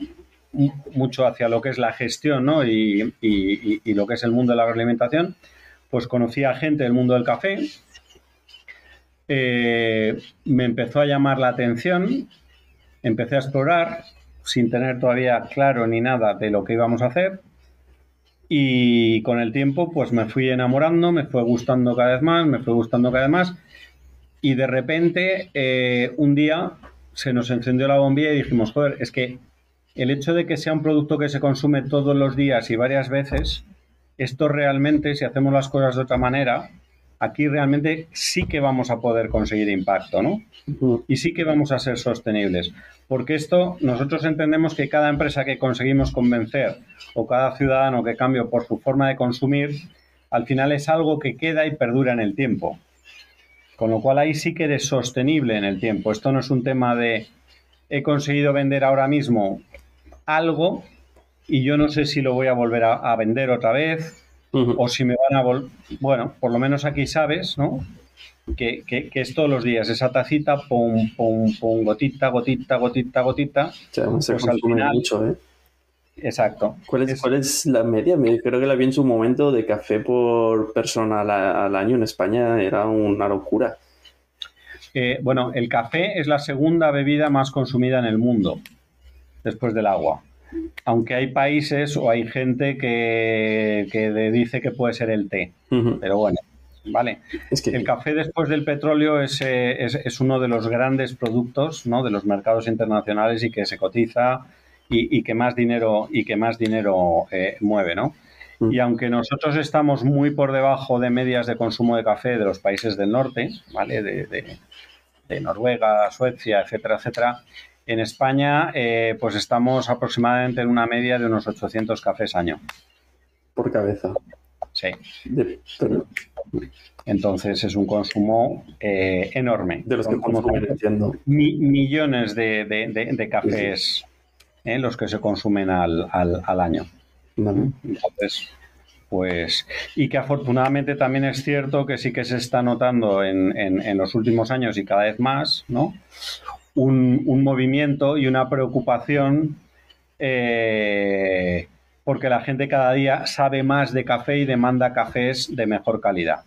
mucho hacia lo que es la gestión ¿no? y, lo que es el mundo de la agroalimentación, pues conocí a gente del mundo del café. Eh, me empezó a llamar la atención, empecé a explorar sin tener todavía claro ni nada de lo que íbamos a hacer. Y con el tiempo, pues me fui enamorando, me fue gustando cada vez más, me fue gustando cada vez más y de repente eh, un día se nos encendió la bombilla y dijimos, joder, es que el hecho de que sea un producto que se consume todos los días y varias veces, esto realmente, si hacemos las cosas de otra manera, aquí realmente sí que vamos a poder conseguir impacto, ¿no? Y sí que vamos a ser sostenibles. Porque esto, nosotros entendemos que cada empresa que conseguimos convencer o cada ciudadano que cambie por su forma de consumir, al final es algo que queda y perdura en el tiempo. Con lo cual ahí sí que eres sostenible en el tiempo. Esto no es un tema de he conseguido vender ahora mismo algo y yo no sé si lo voy a volver a, vender otra vez o si me van a volver... Bueno, por lo menos aquí sabes, ¿no? Que, es todos los días, esa tacita, pum, pum, pum, gotita, gotita, gotita, gotita. se pues mucho, ¿eh? Exacto. ¿Cuál es, ¿Cuál es la media? Creo que la vi en su momento de café por persona al, año en España, era una locura. Eh, bueno, el café es la segunda bebida más consumida en el mundo, después del agua. Aunque hay países o hay gente que, dice que puede ser el té. Pero bueno, vale. Es que... El café después del petróleo es, eh, es, uno de los grandes productos ¿no? de los mercados internacionales y que se cotiza y, que más dinero, y que más dinero eh, mueve, ¿no? Mm. Y aunque nosotros estamos muy por debajo de medias de consumo de café de los países del norte, ¿vale? De, Noruega, Suecia, etcétera, etcétera, en España eh, pues estamos aproximadamente en una media de unos 800 cafés año. Por cabeza. Sí. Entonces es un consumo eh, enorme. De los que consumen, entiendo. millones de, cafés ¿eh? los que se consumen al, al, año. Entonces, pues, y que afortunadamente también es cierto que sí que se está notando en, en, los últimos años y cada vez más, ¿no? Un, un movimiento y una preocupación eh, porque la gente cada día sabe más de café y demanda cafés de mejor calidad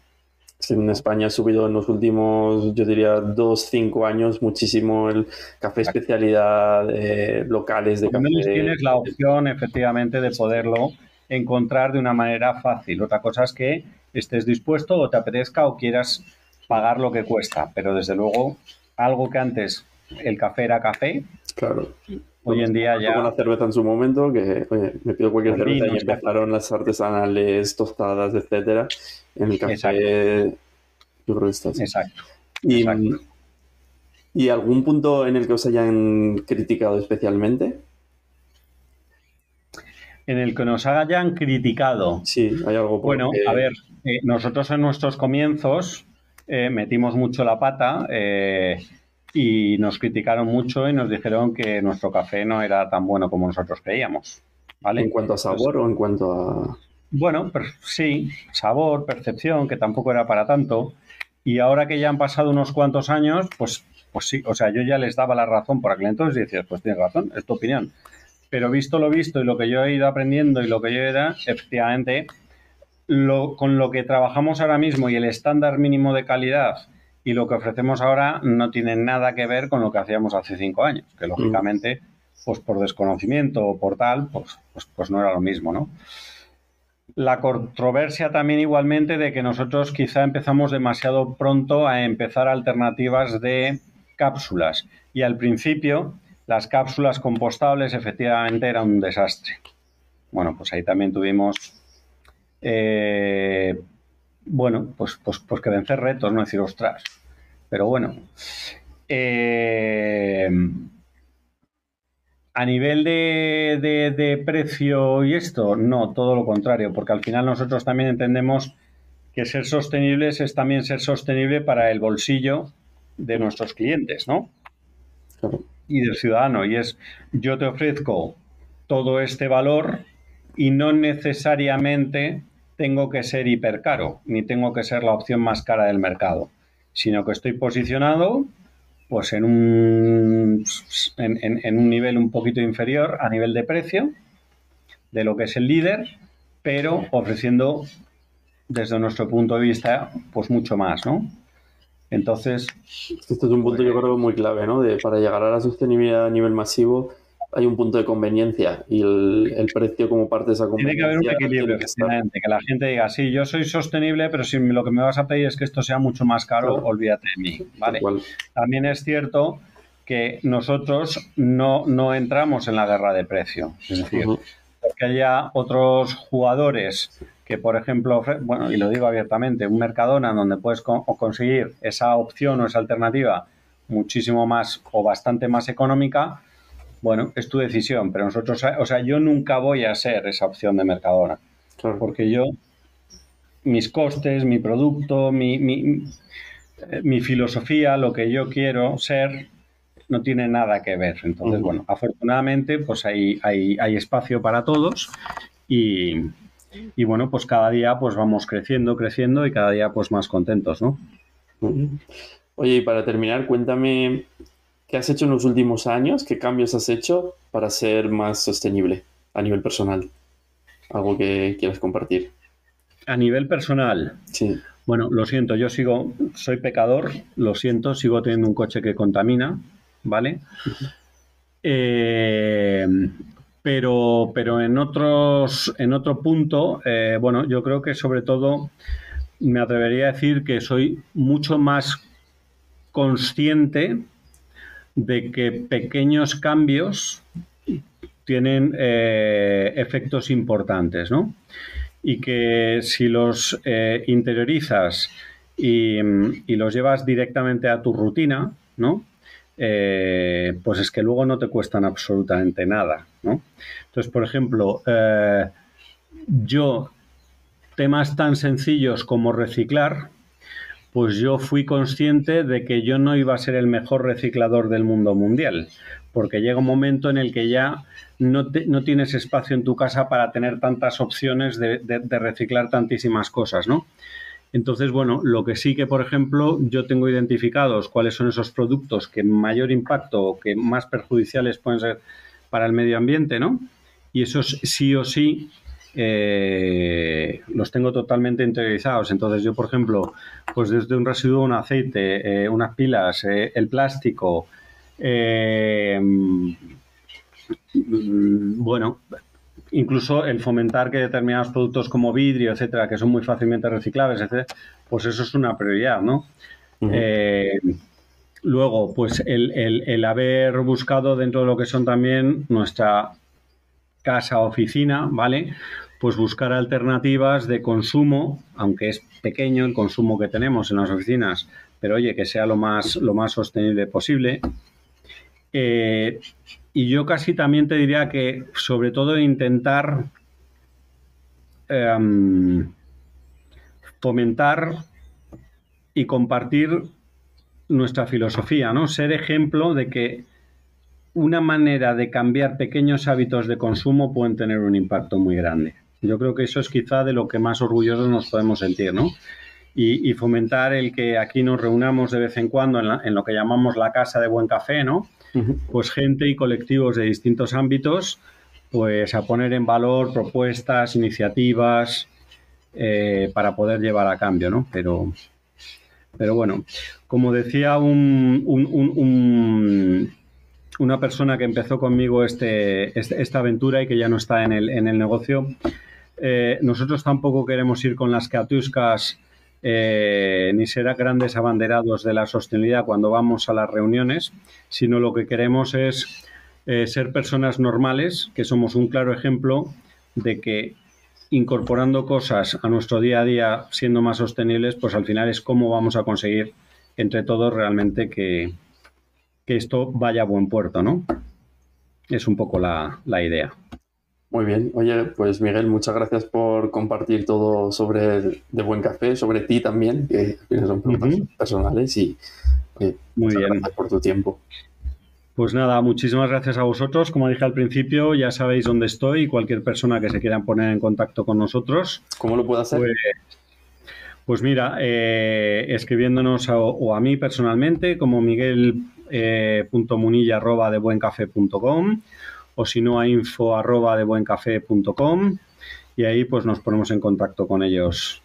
en España ha subido en los últimos, yo diría, dos, cinco años muchísimo el café especialidad, eh, locales de café. Tienes la opción, efectivamente, de poderlo encontrar de una manera fácil. Otra cosa es que estés dispuesto o te apetezca o quieras pagar lo que cuesta, pero desde luego algo que antes el café era café. Claro. Hoy en día ya. una cerveza en su momento, que oye, me pido cualquier cerveza y empezaron las artesanales, tostadas, etcétera. En el café, yo creo que está Exacto. Y, ¿Y algún punto en el que os hayan criticado especialmente? En el que nos hayan criticado. Sí, hay algo. Bueno, a ver, eh, nosotros en nuestros comienzos eh, metimos mucho la pata. Eh, y nos criticaron mucho y nos dijeron que nuestro café no era tan bueno como nosotros creíamos. ¿vale? ¿En cuanto a sabor o en cuanto a...? Bueno, sí, sabor, percepción, que tampoco era para tanto. Y ahora que ya han pasado unos cuantos años, pues, pues sí, o sea, yo ya les daba la razón por aquel entonces y decías, pues tienes razón, es tu opinión. Pero visto lo visto y lo que yo he ido aprendiendo y lo que yo era, efectivamente, lo, con lo que trabajamos ahora mismo y el estándar mínimo de calidad y lo que ofrecemos ahora no tiene nada que ver con lo que hacíamos hace cinco años, que lógicamente, pues por desconocimiento o por tal, pues, pues, pues, no era lo mismo, ¿no? La controversia también igualmente de que nosotros quizá empezamos demasiado pronto a empezar alternativas de cápsulas y al principio las cápsulas compostables efectivamente eran un desastre. Bueno, pues ahí también tuvimos eh, bueno, pues, pues, pues que vencer retos, no decir, ostras. Pero bueno. Eh, a nivel de, de, precio y esto, no, todo lo contrario, porque al final nosotros también entendemos que ser sostenibles es también ser sostenible para el bolsillo de nuestros clientes, ¿no? Y del ciudadano. Y es, yo te ofrezco todo este valor y no necesariamente tengo que ser hipercaro, ni tengo que ser la opción más cara del mercado, sino que estoy posicionado pues en un, en, un nivel un poquito inferior a nivel de precio de lo que es el líder, pero ofreciendo desde nuestro punto de vista pues mucho más, ¿no? Entonces... Esto es un punto yo creo muy clave, ¿no? De, para llegar a la sostenibilidad a nivel masivo hay un punto de conveniencia y el, precio como parte de esa conveniencia. Tiene que haber un equilibrio, que, que la gente diga, sí, yo soy sostenible, pero si lo que me vas a pedir es que esto sea mucho más caro, olvídate de mí. ¿vale? También es cierto que nosotros no, no, entramos en la guerra de precio. Es decir, porque haya otros jugadores que, por ejemplo, bueno, y lo digo abiertamente, un Mercadona donde puedes conseguir esa opción o esa alternativa muchísimo más o bastante más económica, bueno, es tu decisión, pero nosotros, o sea, yo nunca voy a ser esa opción de Mercadona, porque yo, mis costes, mi producto, mi, mi, mi filosofía, lo que yo quiero ser, no tiene nada que ver. Entonces, bueno, afortunadamente, pues hay, hay, hay espacio para todos y, y, bueno, pues cada día pues vamos creciendo, creciendo y cada día pues más contentos, ¿no? Oye, y para terminar, cuéntame qué has hecho en los últimos años, qué cambios has hecho para ser más sostenible a nivel personal. Algo que quieras compartir. A nivel personal. Sí. Bueno, lo siento, yo sigo, soy pecador, lo siento, sigo teniendo un coche que contamina, ¿vale? Eh, pero, pero en otros, en otro punto, eh, bueno, yo creo que sobre todo me atrevería a decir que soy mucho más consciente de que pequeños cambios tienen eh, efectos importantes, ¿no? Y que si los interiorizas y, los llevas directamente a tu rutina, ¿no? Eh, pues es que luego no te cuestan absolutamente nada. ¿no? Entonces, por ejemplo, eh, yo, temas tan sencillos como reciclar, pues yo fui consciente de que yo no iba a ser el mejor reciclador del mundo mundial, porque llega un momento en el que ya no, no tienes espacio en tu casa para tener tantas opciones de, de reciclar tantísimas cosas, ¿no? Entonces, bueno, lo que sí que, por ejemplo, yo tengo identificados cuáles son esos productos que mayor impacto o que más perjudiciales pueden ser para el medio ambiente, ¿no? Y esos sí o sí eh, los tengo totalmente interiorizados. Entonces, yo, por ejemplo, pues desde un residuo, un aceite, eh, unas pilas, eh, el plástico, mm, bueno, incluso el fomentar que determinados productos como vidrio, etcétera, que son muy fácilmente reciclables, etcétera, pues eso es una prioridad, ¿no? Eh, luego, pues el, haber buscado dentro de lo que son también nuestra casa, oficina, ¿vale? Pues buscar alternativas de consumo, aunque es pequeño el consumo que tenemos en las oficinas, pero oye, que sea lo más, lo más sostenible posible. Eh, y yo casi también te diría que, sobre todo, intentar em, fomentar y compartir nuestra filosofía, ¿no? Ser ejemplo de que una manera de cambiar pequeños hábitos de consumo pueden tener un impacto muy grande. Yo creo que eso es quizá de lo que más orgullosos nos podemos sentir, ¿no? Y, fomentar el que aquí nos reunamos de vez en cuando en, en, lo que llamamos la casa de buen café, ¿no? pues gente y colectivos de distintos ámbitos, pues a poner en valor propuestas, iniciativas eh, para poder llevar a cambio, ¿no? Pero, pero bueno, como decía un, una persona que empezó conmigo este, este, esta aventura y que ya no está en el, en el negocio, eh, nosotros tampoco queremos ir con las catuscas eh, ni ser grandes abanderados de la sostenibilidad cuando vamos a las reuniones, sino lo que queremos es eh, ser personas normales, que somos un claro ejemplo de que incorporando cosas a nuestro día a día, siendo más sostenibles, pues al final es cómo vamos a conseguir entre todos realmente que, esto vaya a buen puerto, ¿no? Es un poco la idea. Muy bien. Oye, pues Miguel, muchas gracias por compartir todo sobre De Buen Café, sobre ti también, que son preguntas personales y Muy bien. gracias por tu tiempo. Pues nada, muchísimas gracias a vosotros. Como dije al principio, ya sabéis dónde estoy y cualquier persona que se quiera poner en contacto con nosotros. ¿Cómo lo puedo hacer? Pues, pues mira, eh, escribiéndonos o a mí personalmente como miguel.munilla eh, o si no a info arroba de buencafé.com y ahí pues nos ponemos en contacto con ellos.